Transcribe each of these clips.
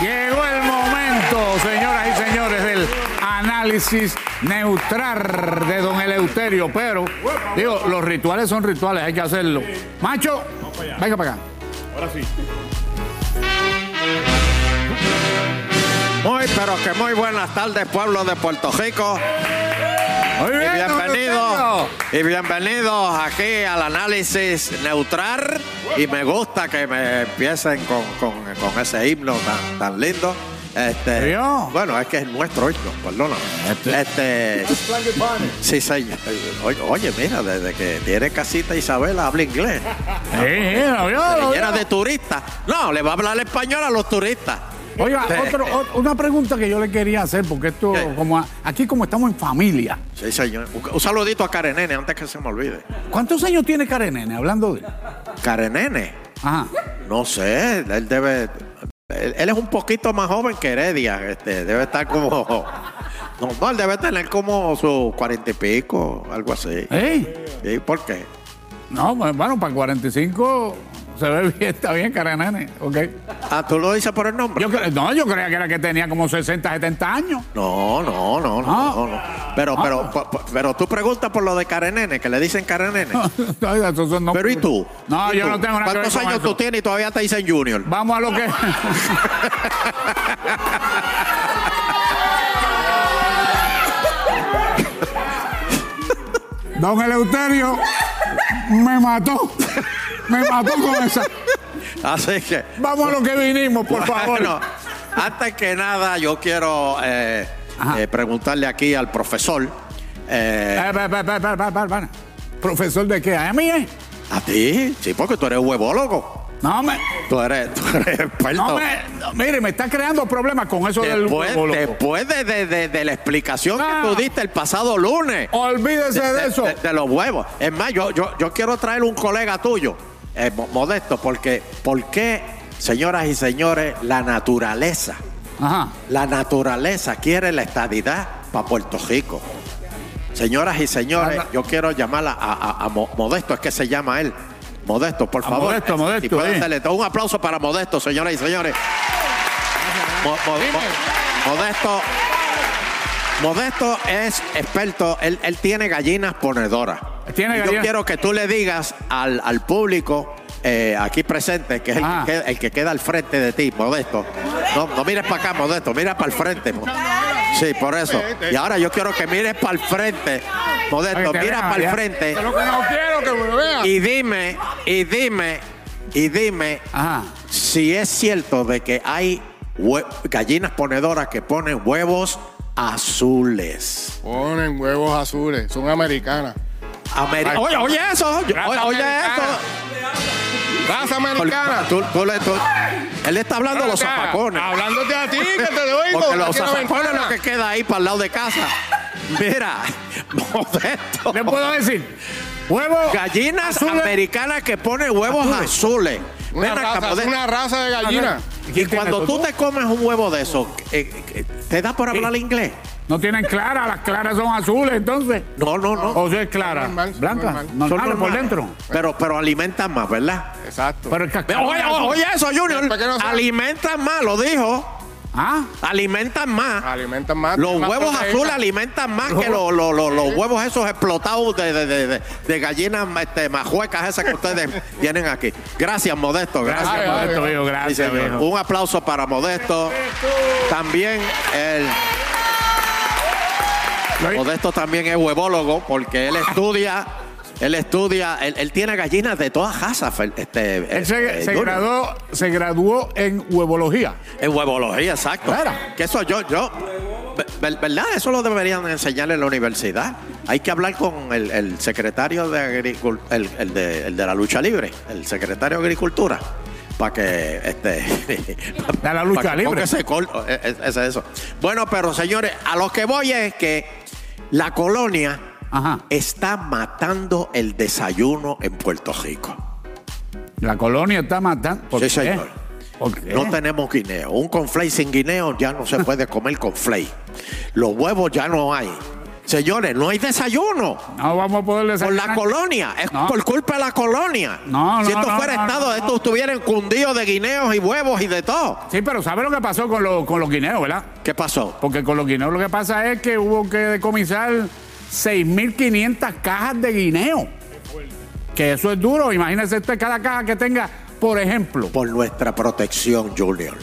Llegó el momento, señoras y señores, del análisis neutral de don Eleuterio. Pero, digo, los rituales son rituales, hay que hacerlo. Macho, venga para acá. Ahora sí. Muy, pero que muy buenas tardes, pueblo de Puerto Rico. Muy Y bien, bienvenidos, y bienvenidos aquí al análisis neutral. Y me gusta que me empiecen con, con- con ese himno tan, tan lindo. Este, bueno, es que es nuestro himno, perdona. Este- Este, sí, señor. Oye, mira, desde que tiene casita Isabela habla inglés. Sí, lo vio, lo Llena vio. de turistas. No, le va a hablar español a los turistas. Oiga, Sí. otro- ot- una pregunta que yo le quería hacer, porque esto, ¿Qué? como a- aquí como estamos en familia, Sí, señor. Un, saludito a Karenene antes que se me olvide. ¿cuántos años tiene Karenene hablando de Karenene. Ajá. No sé, él debe. Él, él es un poquito más joven que Heredia. Este, debe estar como. No, no, él debe tener como sus cuarenta y pico, algo así. ¿Eh? ¿Y por qué? No, bueno, para 45 se ve bien, está bien, Karenene, ok. Ah, tú lo dices por el nombre. Yo cre- no, yo creía que era que tenía como 60, 70 años. No, no, no, no, Ah. no, no. Pero, Ah. pero, pero tú preguntas por lo de Karenene, que le dicen son nombres- Pero ¿y tú? No, ¿Y yo tú? no tengo nada que ver ¿Cuántos con años tú tienes y todavía te dicen Junior? Vamos a lo que. Don Eleuterio me mató. Me mató con esa. Así que. Vamos a lo que vinimos, por favor. Bueno, antes que nada, yo quiero eh, eh, preguntarle aquí al profesor. eh, pa, pa, pa. ¿Profesor de qué? ¿A mí? eh? ¿A ti? Sí, porque tú eres huevólogo. No me. Tú eres, tú eres experto. No me. no, mire, me está creando problemas con eso del huevo después de, de- de- de la explicación Ah. que tú diste el pasado lunes. Olvídese de, eso. de- de los huevos. Es más, yo, yo, yo quiero traer un colega tuyo, eh, mo- modesto, porque, ¿por qué, señoras y señores, la naturaleza, Ajá. la naturaleza quiere la estadidad para Puerto Rico? Señoras y señores, Anda. yo quiero llamar a, a- a Mo- Modesto, es que se llama él. Modesto, por A favor. Modesto, Modesto, eh. un aplauso para Modesto, señoras y señores. Mo- mo- mo- Modesto. Modesto es experto, él, él tiene gallinas ponedoras. Tiene Yo quiero que tú le digas al, al público eh, aquí presente, que es el Ah. que, queda, el que queda al frente de ti, Modesto. No, no mires para acá, Modesto, mira para el frente. Sí, por eso. Y ahora yo quiero que mires para el frente, Modesto, mira para el frente y dime, y dime, y dime Ajá. si es cierto de que hay gallinas ponedoras que ponen huevos azules. Ponen huevos azules, son americanas. Ameri- oye, oye eso, yo- oye, oye americana. eso. Raza americana. tú- tú le- tú- él está hablando de los zapacones. Hablándote a ti, que te. Porque los zapacones es lo que queda ahí para el lado de casa. Mira, modesto. ¿Le puedo decir? Huevo. Gallinas azules. americanas que ponen huevos azules. Una Ven acá, raza, una raza de gallina. Y ¿Quién tiene cuando tú te comes un huevo de eso, eh, eh, ¿te da por hablar inglés? No tienen clara, las claras son azules, entonces. No, no, no. O sea, es clara. Normal, son Blanca. normal. No, Son por dentro. Pero, pero alimentan más, ¿verdad? Exacto. Pero el Oye, oye eso, Junior. ¿Para qué no? Alimentan más, lo dijo. Ah, Alimentan más. Alimentan más. Los más huevos proteína. azules alimentan más que los, los- los- los huevos esos explotados de, de- de- de- de gallinas este, majuecas esas que ustedes tienen aquí. Gracias, Modesto. Gracias. Modesto, Sí, gracias, viejo. Un aplauso para Modesto. También el Modesto también es huevólogo porque él estudia, él estudia, él, él tiene gallinas de todas razas. Fel- Este, Él se, eh, se graduó, se graduó en huevología. En huevología, exacto. Claro. Que eso yo, yo, ver- ¿verdad? Eso lo deberían enseñar en la universidad. Hay que hablar con el, el secretario de Agricul- el, el de, el de la lucha libre, el secretario de Agricultura, para que este De la lucha libre. ese eh, eh, ese- eso. Bueno, pero señores, a lo que voy es que la colonia Ajá. está matando el desayuno en Puerto Rico. La colonia está matando. ¿Por Sí, qué? señor. ¿Por qué? No tenemos guineo. Un conflay sin guineo ya no se puede comer conflay. Los huevos ya no hay. Señores, no hay desayuno. No vamos a poder Por desayunar. la colonia, es No. por culpa de la colonia. No, si no, esto no, fuera Estado, esto estuviera encundido de guineos y huevos y de todo. Sí, pero ¿sabe lo que pasó con, los- con los guineos, verdad? ¿Qué pasó? Porque con los guineos lo que pasa es que hubo que decomisar 6.500 cajas de guineo. Que eso es duro. Imagínese usted cada caja que tenga, por ejemplo. Por nuestra protección, Junior.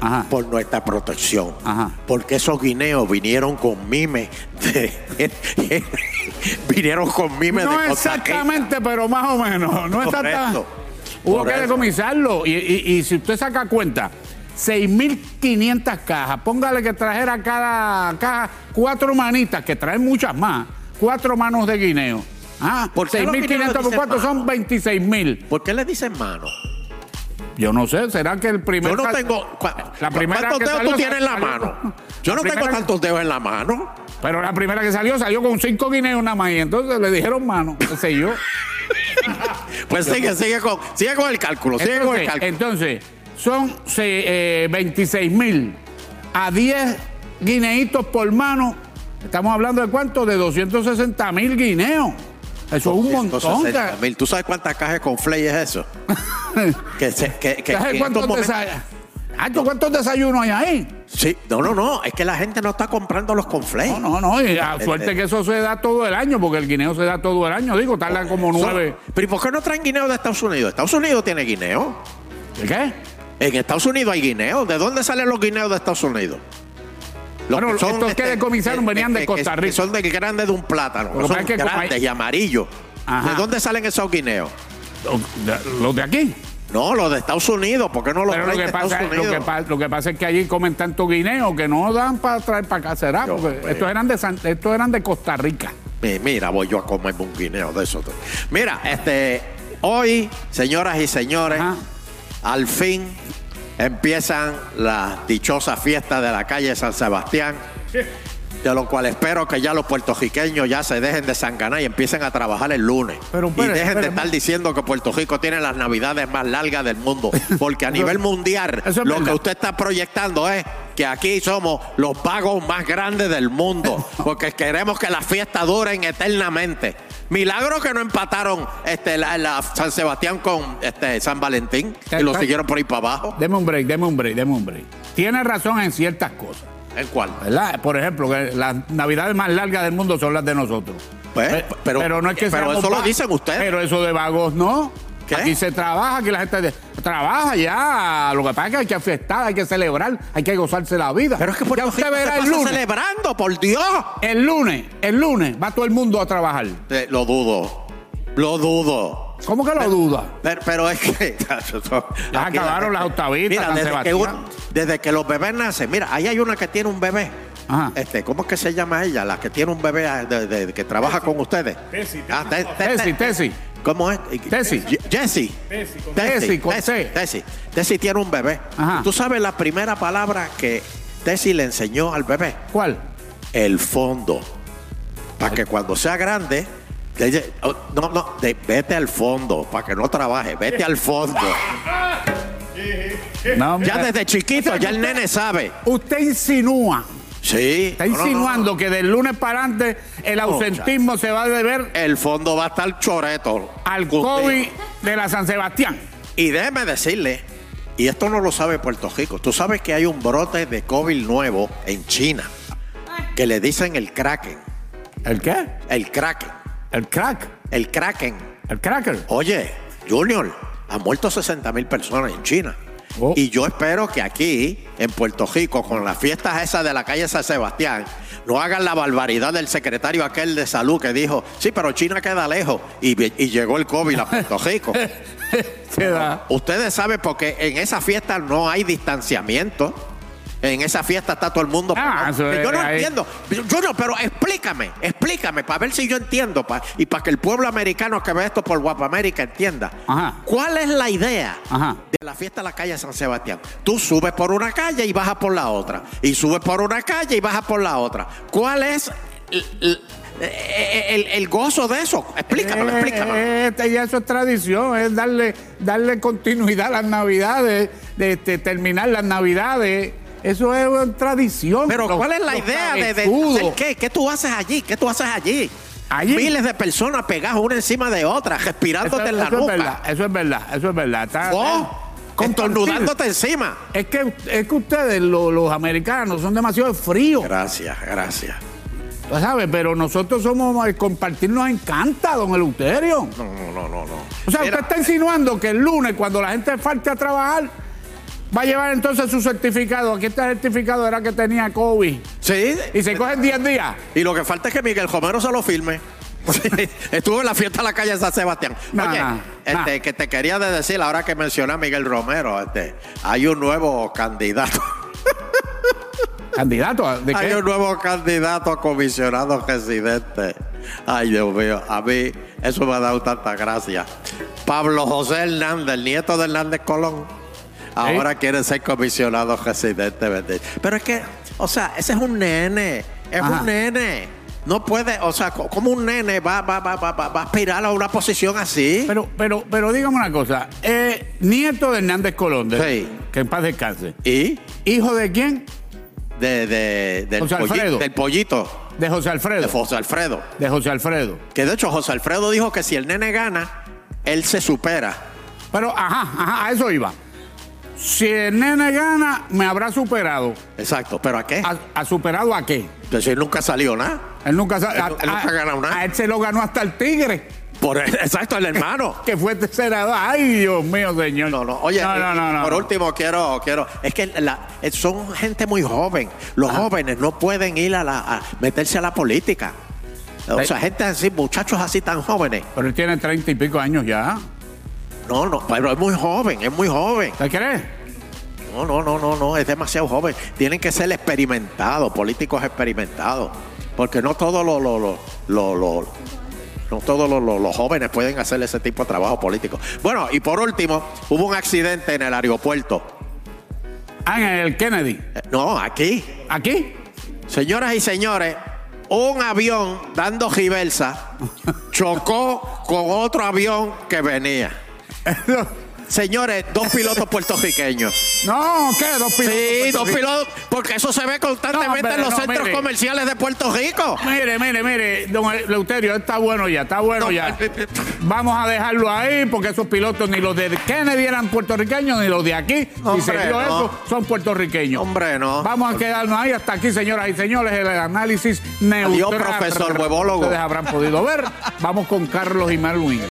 Ajá. Por nuestra protección. Ajá. Porque esos guineos vinieron con mimes de- vinieron con mimes No de Rica. exactamente, pero más o menos. No exactamente. Hubo que decomisarlo. Y, y- y si usted saca cuenta, 6.500 cajas, póngale que trajera cada caja cuatro manitas, que traen muchas más, cuatro manos de guineo. Ah, ¿Por qué los guineos 6.500 por dicen cuatro son mano? 26.000. ¿Por qué le dicen mano? Yo no sé, ¿será que el primer... Yo no tengo. La primera ¿Cuántos dedos tú tienes en la mano? la Yo no tengo tantos dedos en la mano. Pero la primera que salió, salió con cinco guineos nada más. Y entonces le dijeron mano, qué sé yo. Pues sigue, sigue con, sigue con el cálculo, sigue con el cálculo. entonces, son se- eh, 26 mil a 10 guineitos por mano. Estamos hablando de cuánto? De 260 mil guineos. Eso es un montón. 160 mil. ¿Tú sabes cuántas cajas con flay es eso? que se, que, que- ¿Sabes que cuántos, ¿cuántos desayunos hay ahí? Sí, no, no, no. Es que la gente no está comprando los conflay. No, no, no. Y a suerte eh. que eso se da todo el año, porque el guineo se da todo el año. Digo, tarda como nueve. Pero ¿y por qué no traen guineo de Estados Unidos? Estados Unidos tiene guineo. ¿Qué? En Estados Unidos hay guineo. ¿De dónde salen los guineos de Estados Unidos? Los Bueno, estos que decomisaron venían de que- Costa que Rica. son del grande de un plátano. Que son que grandes hay- y amarillos. Ajá. ¿De dónde salen esos guineos? Los de- aquí. No, los de Estados Unidos. ¿Por qué no los Pero lo que, de pasa, Estados lo, que Unidos? lo que pasa es que allí comen tanto guineo que no dan para traer para acá, será. Porque estos eran, de San- estos eran de Costa Rica. Mi- Mira, voy yo a comerme un guineo de esos. Mira, este, hoy, señoras y señores, Ajá. Al fin empiezan las dichosas fiestas de la calle San Sebastián. De lo cual espero que ya los puertorriqueños ya se dejen de sanganar y empiecen a trabajar el lunes. Pero, y dejen de estar diciendo que Puerto Rico tiene las navidades más largas del mundo. Porque a nivel mundial, lo verdad. que usted está proyectando es que aquí somos los vagos más grandes del mundo. Porque queremos que las fiestas duren eternamente. Milagro que no empataron este, la, la San Sebastián con este, San Valentín y lo siguieron por ahí para abajo. Deme un break, deme un break, deme un break. Tiene razón en ciertas cosas. ¿En cuál? ¿Verdad? Por ejemplo, que las navidades más largas del mundo son las de nosotros. Pues, Pe- pero- no es que pero eso lo dicen ustedes. Pero eso de vagos no. ¿Qué? Aquí se trabaja, aquí la gente de- trabaja ya. Lo que pasa es que hay que fiestar, hay que celebrar, hay que gozarse la vida. Pero es que ya Puerto usted verá el lunes. celebrando, por Dios. El lunes, el lunes va todo el mundo a trabajar. Eh, lo dudo. Lo dudo. ¿Cómo que lo duda? Pero, pero es que. Ya acabaron las octavitas, Mira, desde que, Sebastián. uno- desde que los bebés nacen. Mira, ahí hay una que tiene un bebé. Ajá. Este, ¿Cómo es que se llama ella? La que tiene un bebé ah, de- de- que trabaja con ustedes. Ah, te- te- Tesi, te- Tesi. ¿Cómo es? Tesi, con Tesi, C. Tesi. Tesi tiene un bebé. Ajá. ¿Tú sabes la primera palabra que Tesi le enseñó al bebé? ¿Cuál? el fondo. Para que cuando sea grande, le dice, oh, no, no, de- vete al fondo, para que no trabaje, vete al fondo. No, Ya desde chiquito, ya el nene sabe. Usted insinúa, Sí. está no, no, no, insinuando que del lunes para adelante el ausentismo se va a deber El fondo va a estar choreto. al. COVID de la San Sebastián. Y déjeme decirle, y esto no lo sabe Puerto Rico, tú sabes que hay un brote de COVID nuevo en China, que le dicen el Kraken. ¿El qué? El Kraken. El crack. El Kraken. El cracker. Oye, Junior, han muerto 60 mil personas en China. Oh. Y yo espero que aquí, en Puerto Rico, con las fiestas esas de la calle San Sebastián, no hagan la barbaridad del secretario aquel de salud que dijo, sí, pero China queda lejos. Y, y llegó el COVID a Puerto Rico. Se da. Ustedes saben porque en esa fiesta no hay distanciamiento. En esa fiesta está todo el mundo. Ah, eso yo no ahí. entiendo. Yo no, pero explícame, explícame para ver si yo entiendo pa- y para que el pueblo americano que ve esto por Guapamérica entienda. Ajá. ¿Cuál es la idea Ajá. de la fiesta de la calle San Sebastián? Tú subes por una calle y bajas por la otra. Y subes por una calle y bajas por la otra. ¿Cuál es el, el- el- gozo de eso? Explícame, Eh, explícame. eh, este, ya eso es tradición, es darle, darle continuidad a las navidades, de, este, terminar las navidades Eso es una tradición. Pero ¿cuál es la idea de, de hacer qué? ¿Qué tú haces allí? ¿Qué tú haces allí? Allí. Miles de personas pegadas una encima de otra, Eso, respirándote en la eso es verdad, eso es verdad, eso es verdad. Está- Oh, contornudándote encima. Es que, es que ustedes, lo- los americanos, son demasiado fríos. Gracias, gracias. Tú sabes, pero nosotros somos, el compartir nos encanta, don Eleuterio. No, no, no, no. no. O sea, Mira, usted está insinuando que el lunes, cuando la gente falte a trabajar, va a llevar entonces su certificado. Aquí está el certificado, era que tenía COVID. Sí, Y se cogen 10 días. y lo que falta es que Miguel Romero se lo firme. Estuvo en la fiesta de la calle San Sebastián. Nah, Oye, nah, este, nah. que te quería de decir, ahora que mencioné a Miguel Romero, este, hay un nuevo candidato. Candidato, ¿a- ¿de Hay qué? un nuevo candidato a comisionado residente. Ay, Dios mío, a mí eso me ha dado tanta gracia. Pablo José Hernández, el nieto de Hernández Colón, ahora quiere ser comisionado residente. Pero es que, o sea, ese es un nene, es Ajá. un nene. No puede, o sea, co- como un nene va, va, va, va, va va a aspirar a una posición así? Pero, pero, pero dígame una cosa. eh, nieto de Hernández Colón, de- Sí. que en paz descanse. ¿Y? ¿Hijo de quién? De, de- del, José polli- Alfredo. del pollito, De José Alfredo. de José Alfredo. De José Alfredo. Que de hecho José Alfredo dijo que si el nene gana, él se supera. Pero, ajá, ajá, a eso iba. Si el nene gana, me habrá superado. Exacto, pero ¿a qué? ¿Ha, ha superado a qué? Entonces él nunca salió nada. Él nunca, Él a, nu- él nunca a- ha ganado nada. A él se lo ganó hasta el Tigre, Por exacto, el hermano. que fue senador. Ay, Dios mío, señor. No, no, oye, no, no, eh, no, por último quiero, quiero, es que la- eh, son gente muy joven. Los jóvenes no pueden ir a, la, a meterse a la política. O sea, gente así, muchachos así tan jóvenes. Pero él tiene treinta y pico años ya. No, no, pero es muy joven, es muy joven. ¿Te crees? No, no, no, no, no, es demasiado joven. Tienen que ser experimentados, políticos experimentados. Porque no todos los lo, lo- no todos los, jóvenes pueden hacer ese tipo de trabajo político. Bueno, y por último, hubo un accidente en el aeropuerto. Ah, en el Kennedy. Eh, No, aquí. ¿Aquí? Señoras y señores, un avión dando giversa chocó con otro avión que venía. Señores, dos pilotos puertorriqueños. no, ¿qué? Dos pilotos. Sí, dos pilotos, porque eso se ve constantemente No, en los no, centros mire. comerciales de Puerto Rico. Mire, mire, mire, don Leuterio, está bueno ya, está bueno No, ya. Vamos a dejarlo ahí porque esos pilotos ni los de Kennedy eran puertorriqueños ni los de aquí. si Hombre, se vio no. eso, son puertorriqueños. Hombre, no. Vamos a quedarnos ahí hasta aquí, señoras y señores, el análisis neutral. Profesor huevólogo. Ustedes habrán podido ver. Vamos con Carlos y Marwin.